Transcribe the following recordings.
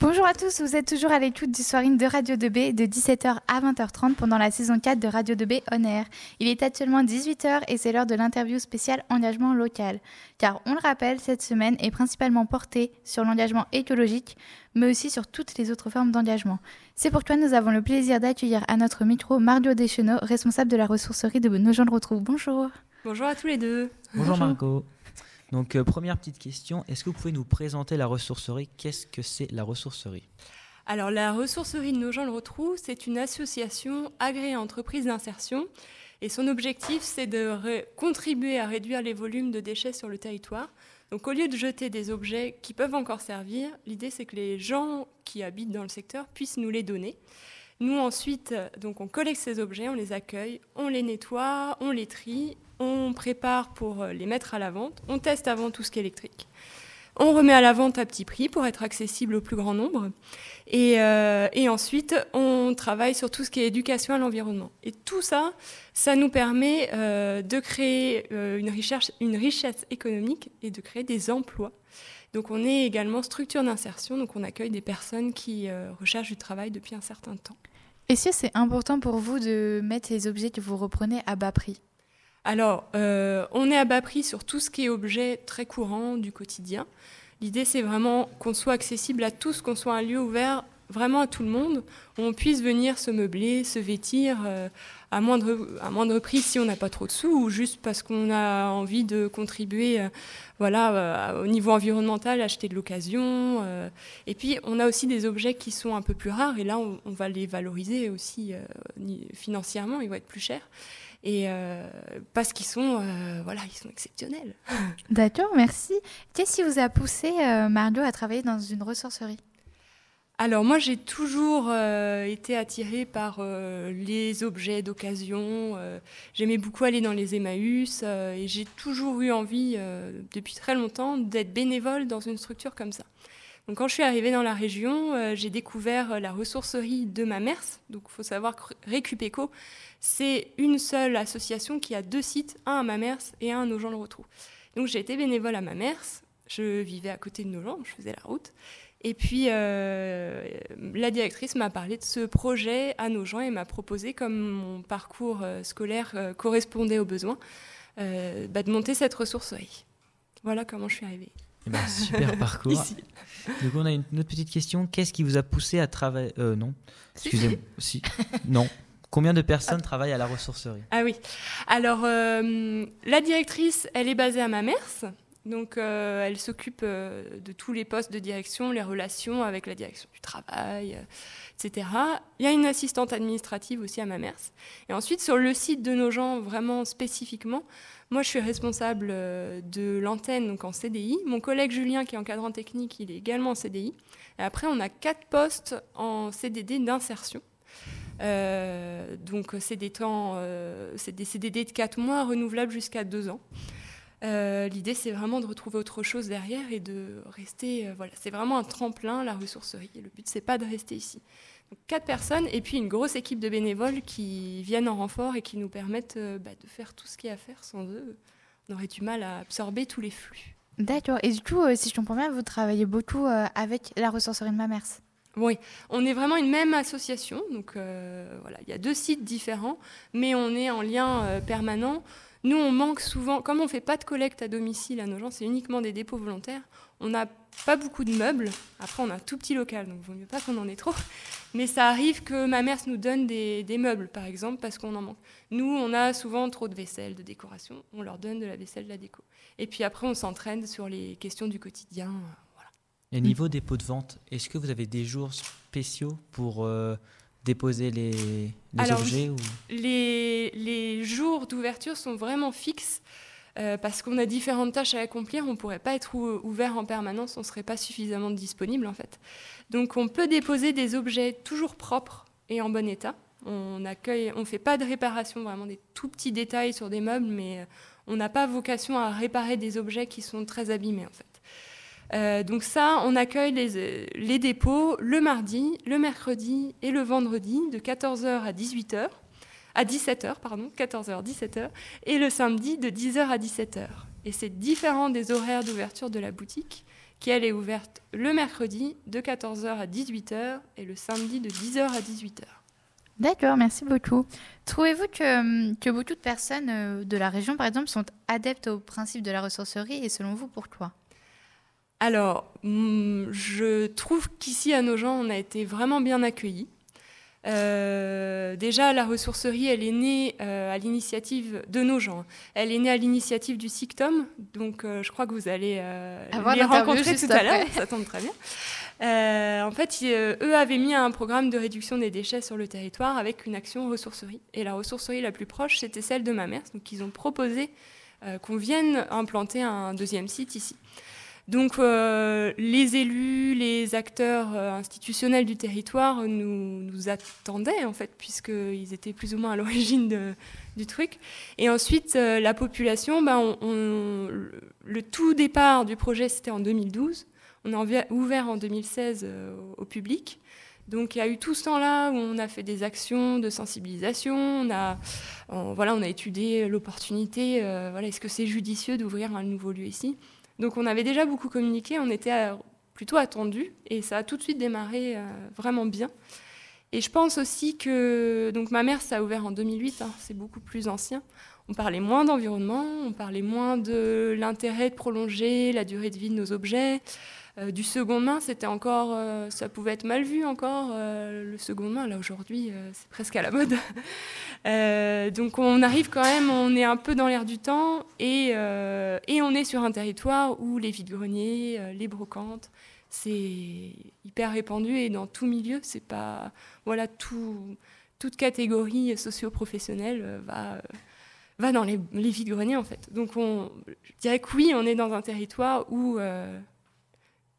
Bonjour à tous, vous êtes toujours à l'écoute du soirine de Radio 2B de 17h à 20h30 pendant la saison 4 de Radio 2B On Air. Il est actuellement 18h et c'est l'heure de l'interview spéciale engagement local. Car on le rappelle, cette semaine est principalement portée sur l'engagement écologique, mais aussi sur toutes les autres formes d'engagement. C'est pourquoi nous avons le plaisir d'accueillir à notre micro Mario Deschenaux, responsable de la ressourcerie de Nos gens le retrouvent. Bonjour. Bonjour à tous les deux. Bonjour, Marco. Donc, euh, première petite question, est-ce que vous pouvez nous présenter la ressourcerie? Qu'est-ce que c'est la ressourcerie? Alors, la ressourcerie de Nos gens le retrouvent, c'est une association agréée entreprise d'insertion. Et son objectif, c'est de contribuer à réduire les volumes de déchets sur le territoire. Donc, au lieu de jeter des objets qui peuvent encore servir, l'idée, c'est que les gens qui habitent dans le secteur puissent nous les donner. Nous, ensuite, donc, on collecte ces objets, on les accueille, on les nettoie, on les trie on prépare pour euh, les mettre à la vente, on teste avant tout ce qui est électrique. On remet à la vente à petit prix pour être accessible au plus grand nombre. Et, euh, ensuite, on travaille sur tout ce qui est éducation à l'environnement. Et tout ça, ça nous permet euh, de créer une, recherche, une richesse économique et de créer des emplois. Donc on est également structure d'insertion, donc on accueille des personnes qui recherchent du travail depuis un certain temps. Est-ce que c'est important pour vous de mettre les objets que vous reprenez à bas prix? Alors, euh, on est à bas prix sur tout ce qui est objet très courant du quotidien. L'idée, c'est vraiment qu'on soit accessible à tous, qu'on soit un lieu ouvert vraiment à tout le monde, où on puisse venir se meubler, se vêtir euh, à, moindre, à moindre prix si on n'a pas trop de sous, ou juste parce qu'on a envie de contribuer euh, voilà, au niveau environnemental, acheter de l'occasion. et puis, on a aussi des objets qui sont un peu plus rares, et là, on, on va les valoriser aussi financièrement, ils vont être plus chers et euh, parce qu'ils sont, euh, voilà, ils sont exceptionnels. D'accord, merci. Qu'est-ce qui vous a poussé, euh, Mario, à travailler dans une ressourcerie alors moi j'ai toujours été attirée par les objets d'occasion. J'aimais beaucoup aller dans les Emmaüs et j'ai toujours eu envie depuis très longtemps d'être bénévole dans une structure comme ça. Quand je suis arrivée dans la région, j'ai découvert la ressourcerie de ma mère. Donc il faut savoir que Récupéco, c'est une seule association qui a deux sites, un à Mamers et un à Nogent-le-Rotrou. Donc j'ai été bénévole à Mamers, je vivais à côté de Nogent, je faisais la route. Et puis euh, la directrice m'a parlé de ce projet à Nogent et m'a proposé, comme mon parcours euh, scolaire euh, correspondait aux besoins, bah, de monter cette ressourcerie. Voilà comment je suis arrivée. Eh ben, super parcours. Ici. Donc on a une autre petite question. Qu'est-ce qui vous a poussé à travailler Non. Excusez-moi. Si. Non. Combien de personnes travaillent à la ressourcerie? Ah oui. Alors, euh, la directrice, elle est basée à Mamers. Donc, euh, elle s'occupe euh, de tous les postes de direction, les relations avec la direction du travail, etc. Il y a une assistante administrative aussi à Mamers. Et ensuite, sur le site de nos gens, vraiment spécifiquement, moi, je suis responsable de l'antenne, donc en CDI. Mon collègue Julien, qui est encadrant technique, il est également en CDI. Et après, on a quatre postes en CDD d'insertion. Euh, donc c'est des temps, euh, c'est des CDD de 4 mois renouvelables jusqu'à 2 ans. Euh, l'idée, c'est vraiment de retrouver autre chose derrière et de rester. voilà, c'est vraiment un tremplin, la ressourcerie. Et le but, c'est pas de rester ici. Donc, quatre personnes et puis une grosse équipe de bénévoles qui viennent en renfort et qui nous permettent bah, de faire tout ce qu'il y a à faire. Sans eux, on aurait du mal à absorber tous les flux. D'accord. Et du coup, si je comprends bien, vous travaillez beaucoup avec la ressourcerie de Mamers oui, on est vraiment une même association. Donc euh, voilà, il y a deux sites différents, mais on est en lien euh, permanent. Nous, on manque souvent, comme on ne fait pas de collecte à domicile à nos gens, c'est uniquement des dépôts volontaires. On n'a pas beaucoup de meubles. Après, on a un tout petit local, donc il vaut mieux pas qu'on en ait trop. Mais ça arrive que ma mère nous donne des, des meubles, par exemple, parce qu'on en manque. Nous, on a souvent trop de vaisselle, de décoration. On leur donne de la vaisselle, de la déco. Et puis après, on s'entraîne sur les questions du quotidien. Et niveau dépôt de vente, est-ce que vous avez des jours spéciaux pour euh, déposer les, objets les, les, jours d'ouverture sont vraiment fixes euh, parce qu'on a différentes tâches à accomplir. On ne pourrait pas être ouvert en permanence, on ne serait pas suffisamment disponible en fait. Donc on peut déposer des objets toujours propres et en bon état. On accueille, on fait pas de réparation, vraiment des tout petits détails sur des meubles, mais euh, on n'a pas vocation à réparer des objets qui sont très abîmés en fait. Euh, donc ça, on accueille les, dépôts le mardi, le mercredi et le vendredi de 14h à 18h, à 17h, pardon, 14h, 17h, et le samedi de 10h à 17h. Et c'est différent des horaires d'ouverture de la boutique qui elle est ouverte le mercredi de 14h à 18h et le samedi de 10h à 18h. D'accord, merci beaucoup. Trouvez-vous que, que, beaucoup de personnes euh, de la région, par exemple, sont adeptes au principe de la ressourcerie et selon vous, pourquoi Alors, mm, je trouve qu'ici à Nogent, on a été vraiment bien accueillis. Euh, déjà, la ressourcerie, elle est née euh, à l'initiative de nos gens. Elle est née à l'initiative du SICTOM, donc euh, je crois que vous allez les rencontrer tout à l'heure, ça tombe très bien. en fait, eux avaient mis un programme de réduction des déchets sur le territoire avec une action ressourcerie. Et la ressourcerie la plus proche, c'était celle de ma mère. Donc, ils ont proposé qu'on vienne implanter un deuxième site ici. Donc euh, les élus, les acteurs euh, institutionnels du territoire nous, attendaient en fait, puisqu'ils étaient plus ou moins à l'origine du truc. Et ensuite, euh, la population, ben, le tout départ du projet, c'était en 2012. On a ouvert en 2016 au public. Donc il y a eu tout ce temps-là où on a fait des actions de sensibilisation, on a, voilà, on a étudié l'opportunité, voilà, est-ce que c'est judicieux d'ouvrir un nouveau lieu ici? Donc on avait déjà beaucoup communiqué, on était euh, plutôt attendu et ça a tout de suite démarré euh, vraiment bien. Et je pense aussi que donc ma mère, ça a ouvert en 2008, hein, c'est beaucoup plus ancien. On parlait moins d'environnement, on parlait moins de l'intérêt de prolonger la durée de vie de nos objets. Euh, du second main, c'était encore, euh, ça pouvait être mal vu encore. Euh, le second main, là aujourd'hui, c'est presque à la mode. donc on arrive quand même, on est un peu dans l'air du temps et, et on est sur un territoire où les vides-greniers, les brocantes, c'est hyper répandu et dans tout milieu, c'est pas, voilà, tout, toute catégorie socio-professionnelle va va dans les, les vides-greniers en fait. Donc on, je dirais que oui, on est dans un territoire où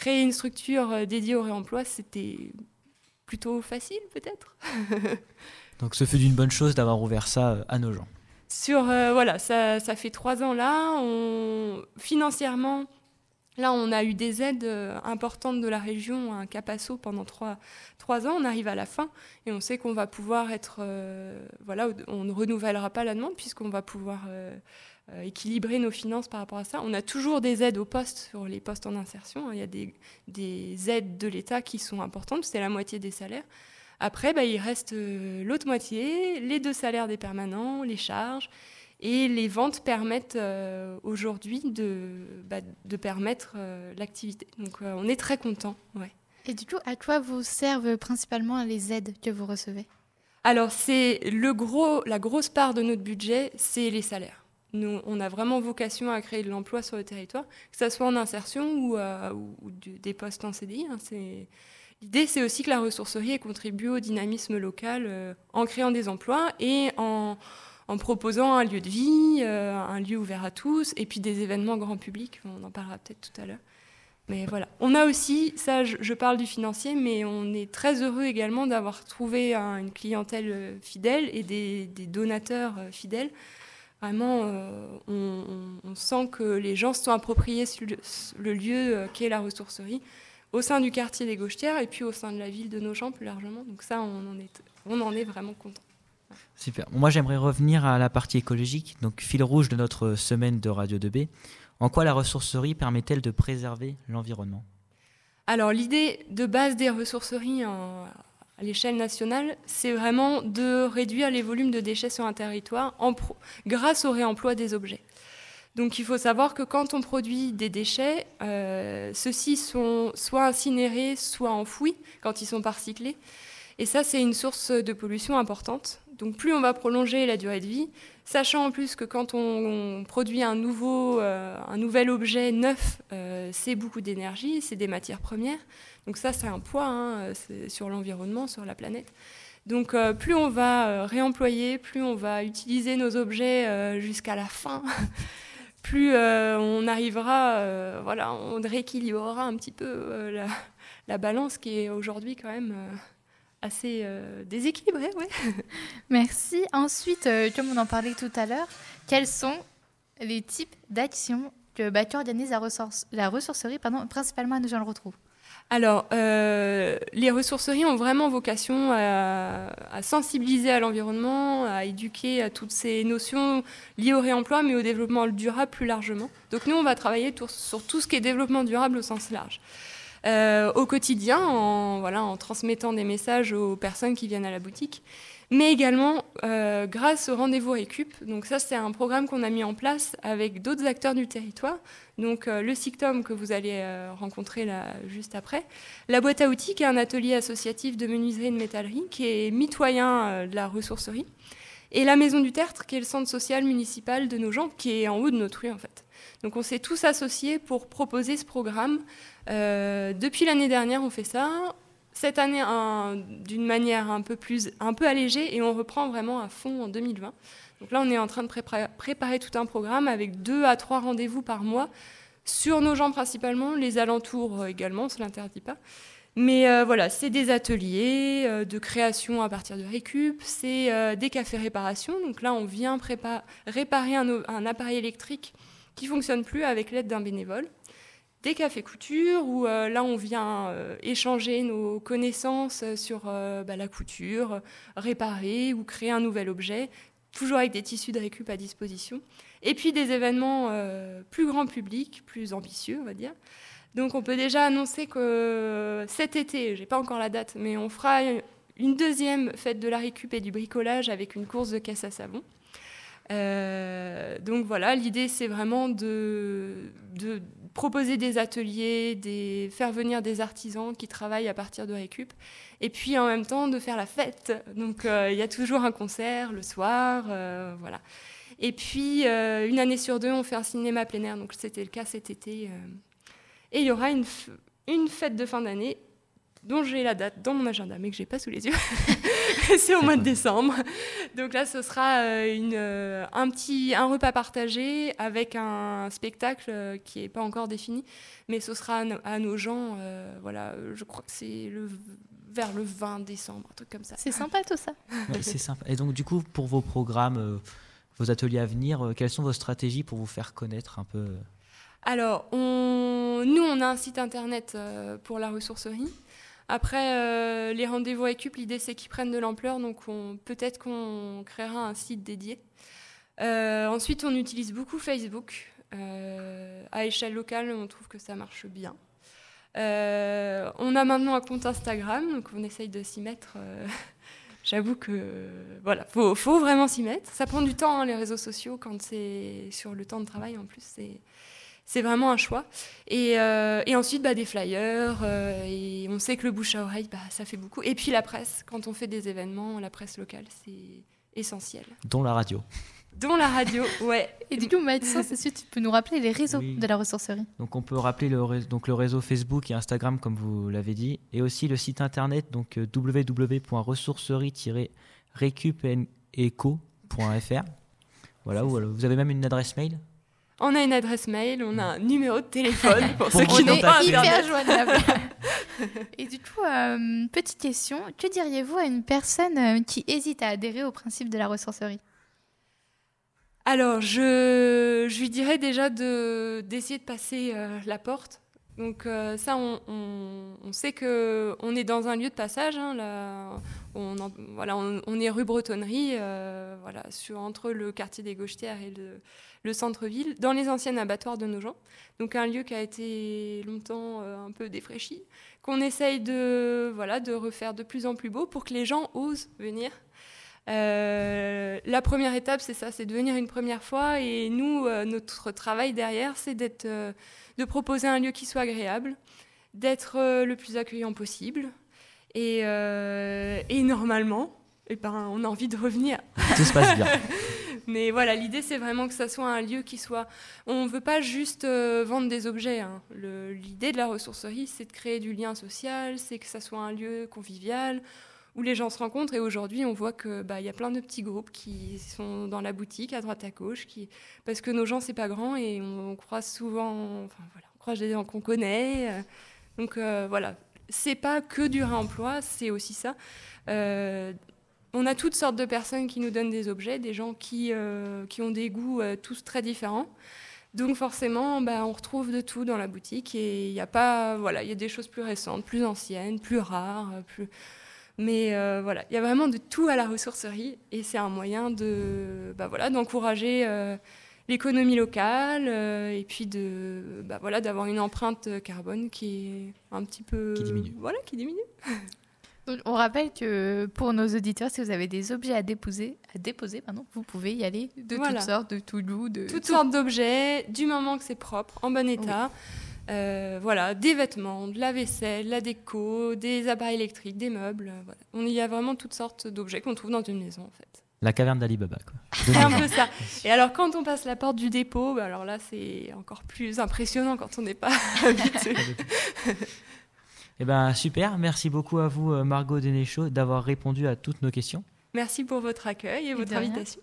créer une structure euh, dédiée au réemploi, c'était plutôt facile peut-être. Donc ce fut d'une bonne chose d'avoir ouvert ça euh, à nos gens. Sur, euh, voilà, ça, ça, fait trois ans là. On, financièrement, là, on a eu des aides importantes de la région, un capasso pendant trois, ans. On arrive à la fin et on sait qu'on va pouvoir être, voilà, on ne renouvellera pas la demande puisqu'on va pouvoir euh, équilibrer nos finances par rapport à ça. On a toujours des aides aux postes sur les postes en insertion. Il y a des, des aides de l'État qui sont importantes, c'est la moitié des salaires. Après, bah, il reste euh, l'autre moitié, les deux salaires des permanents, les charges. Et les ventes permettent euh, aujourd'hui de, bah, de permettre l'activité. Donc on est très content. Ouais. Et du coup, à quoi vous servent principalement les aides que vous recevez? Alors c'est le gros, la grosse part de notre budget, c'est les salaires. Nous, on a vraiment vocation à créer de l'emploi sur le territoire, que ce soit en insertion ou, euh, des postes en CDI. Hein, l'idée, c'est aussi que la ressourcerie contribue au dynamisme local euh, en créant des emplois et en, proposant un lieu de vie, euh, un lieu ouvert à tous, et puis des événements grand public. On en parlera peut-être tout à l'heure. Mais voilà. On a aussi, ça je, parle du financier, mais on est très heureux également d'avoir trouvé une clientèle fidèle et des donateurs fidèles. Vraiment, euh, on, sent que les gens se sont appropriés le, lieu euh, qu'est la ressourcerie au sein du quartier des Gauchetières et puis au sein de la ville de Nogent plus largement. Donc ça, on en est, on en est vraiment content. Super. Moi, j'aimerais revenir à la partie écologique, donc fil rouge de notre semaine de Radio 2B. En quoi la ressourcerie permet-elle de préserver l'environnement? Alors, l'idée de base des ressourceries à l'échelle nationale, c'est vraiment de réduire les volumes de déchets sur un territoire grâce au réemploi des objets. Donc il faut savoir que quand on produit des déchets, euh, ceux-ci sont soit incinérés, soit enfouis quand ils sont pas recyclés. Et ça, c'est une source de pollution importante. Donc plus on va prolonger la durée de vie, sachant en plus que quand on, produit euh, un nouvel objet neuf, euh, c'est beaucoup d'énergie, c'est des matières premières. Donc ça, c'est un poids hein, sur l'environnement, sur la planète. Donc euh, plus on va réemployer, plus on va utiliser nos objets jusqu'à la fin, plus on arrivera, voilà, on rééquilibrera un petit peu la, balance qui est aujourd'hui quand même assez euh, déséquilibré, ouais. Merci. Ensuite, euh, comme on en parlait tout à l'heure, quels sont les types d'actions que, bah, organise la, ressource, la ressourcerie, pardon, principalement à nos gens le retrouvent alors, euh, les ressourceries ont vraiment vocation à, sensibiliser à l'environnement, à éduquer à toutes ces notions liées au réemploi, mais au développement durable plus largement. Donc nous, on va travailler sur tout ce qui est développement durable au sens large. Euh, au quotidien, en, voilà, en transmettant des messages aux personnes qui viennent à la boutique mais également euh, grâce au rendez-vous Récup. Donc ça, c'est un programme qu'on a mis en place avec d'autres acteurs du territoire. Donc euh, le SICTOM que vous allez rencontrer là juste après, la boîte à outils qui est un atelier associatif de menuiserie et de métallerie qui est mitoyen de la ressourcerie, et la Maison du Tertre qui est le centre social municipal de nos gens qui est en haut de notre rue en fait. Donc on s'est tous associés pour proposer ce programme. depuis l'année dernière, on fait ça cette année d'une manière un peu plus un peu allégée et on reprend vraiment à fond en 2020. Donc là, on est en train de préparer, tout un programme avec deux à trois rendez-vous par mois sur nos gens principalement, les alentours également, on ne l'interdit pas. Mais euh, voilà, c'est des ateliers euh, de création à partir de récup, c'est euh, des cafés réparation. Donc là, on vient réparer un, appareil électrique qui fonctionne plus avec l'aide d'un bénévole des cafés couture où là on vient échanger nos connaissances sur bah, la couture, réparer ou créer un nouvel objet, toujours avec des tissus de récup à disposition. Et puis des événements plus grand public, plus ambitieux on va dire. Donc on peut déjà annoncer que cet été, j'ai pas encore la date, mais on fera une deuxième fête de la récup et du bricolage avec une course de caisse à savon. donc voilà, l'idée c'est vraiment de, proposer des ateliers, des, faire venir des artisans qui travaillent à partir de récup, et puis en même temps de faire la fête. Donc euh, il y a toujours un concert le soir, euh, voilà. Et puis euh, une année sur deux, on fait un cinéma plein air, donc c'était le cas cet été. Et il y aura une, une fête de fin d'année dont j'ai la date dans mon agenda, mais que j'ai pas sous les yeux. c'est au mois de décembre. Donc là, ce sera euh, une, euh, un petit un repas partagé avec un spectacle euh, qui n'est pas encore défini, mais ce sera à, nos gens. voilà, je crois que c'est le vers le 20 décembre, un truc comme ça. C'est sympa tout ça. c'est sympa. Et donc du coup, pour vos programmes, vos ateliers à venir, quelles sont vos stratégies pour vous faire connaître un peu Alors, nous, on a un site internet pour la ressourcerie. Après, euh, les rendez-vous récup, l'idée c'est qu'ils prennent de l'ampleur, donc peut-être qu'on créera un site dédié. Euh, ensuite, on utilise beaucoup Facebook. Euh, à échelle locale, on trouve que ça marche bien. on a maintenant un compte Instagram, donc on essaye de s'y mettre. J'avoue que voilà, faut, faut vraiment s'y mettre. Ça prend du temps hein, les réseaux sociaux quand c'est sur le temps de travail en plus, c'est vraiment un choix. Et, euh, ensuite, bah, des flyers. Euh, et on sait que le bouche à oreille, bah, ça fait beaucoup. Et puis la presse, quand on fait des événements, la presse locale, c'est essentiel. Dont la radio. Dont la radio, ouais. Et du coup, Maëlys, tu peux nous rappeler les réseaux de la ressourcerie? Donc, on peut rappeler le, donc, le réseau Facebook et Instagram, comme vous l'avez dit, et aussi le site internet, donc euh, www.ressourcerie-recupeneco.fr. Voilà, vous avez même une adresse mail? On a une adresse mail, on a un numéro de téléphone pour, ceux qui n'ont pas hyper joignable. Et du coup, euh, petite question, que diriez-vous à une personne euh, qui hésite à adhérer au principe de la ressourcerie? Alors, je, lui dirais déjà d'essayer de, passer euh, la porte. Donc ça, on, sait que on est dans un lieu de passage. Hein, là, on, voilà, on, est rue Bretonnerie, voilà, sur, entre le quartier des Gauchetières et le le centre-ville, dans les anciennes abattoirs de nos gens. Donc un lieu qui a été longtemps euh, un peu défraîchi, qu'on essaye de, voilà, de refaire de plus en plus beau pour que les gens osent venir. Euh, la première étape, c'est ça, c'est de venir une première fois. Et nous, euh, notre travail derrière, c'est d'être, de proposer un lieu qui soit agréable, d'être le plus accueillant possible. Et, et normalement, eh ben, on a envie de revenir. Tout se passe bien. Mais voilà, l'idée, c'est vraiment que ça soit un lieu qui soit. On ne veut pas juste euh, vendre des objets. Hein. L'idée de la ressourcerie, c'est de créer du lien social, c'est que ça soit un lieu convivial les gens se rencontrent. Et aujourd'hui, on voit que bah, y a plein de petits groupes qui sont dans la boutique, à droite à gauche, qui... parce que nos gens, c'est pas grand et on, croise souvent. Enfin voilà, on croise des gens qu'on connaît. Euh. donc euh, voilà, c'est pas que du réemploi, c'est aussi ça on a toutes sortes de personnes qui nous donnent des objets, des gens qui, euh, qui ont des goûts euh, tous très différents. Donc forcément, bah, on retrouve de tout dans la boutique et il y a pas, voilà, il y a des choses plus récentes, plus anciennes, plus rares, plus. Mais euh, voilà, il y a vraiment de tout à la ressourcerie et c'est un moyen de, bah, voilà, d'encourager euh, l'économie locale euh, et puis de, bah, voilà, d'avoir une empreinte carbone qui est un petit peu, qui diminue. Voilà, qui diminue. on rappelle que pour nos auditeurs, si vous avez des objets à déposer, à déposer pardon, vous pouvez y aller de toutes sortes, de tout goût. De toutes sortes d'objets, du moment que c'est propre, en bon état. Euh, voilà, des vêtements, de la vaisselle, la déco, des appareils électriques, des meubles. Voilà. On y a vraiment toutes sortes d'objets qu'on trouve dans une maison en fait. La caverne d'Ali Baba, quoi. C'est un peu ça. Et alors, quand on passe la porte du dépôt, bah, alors là, c'est encore plus impressionnant quand on n'est pas habitué. Eh ben super, merci beaucoup à vous euh, Margot Denéchaud d'avoir répondu à toutes nos questions. Merci pour votre accueil et, et votre invitation.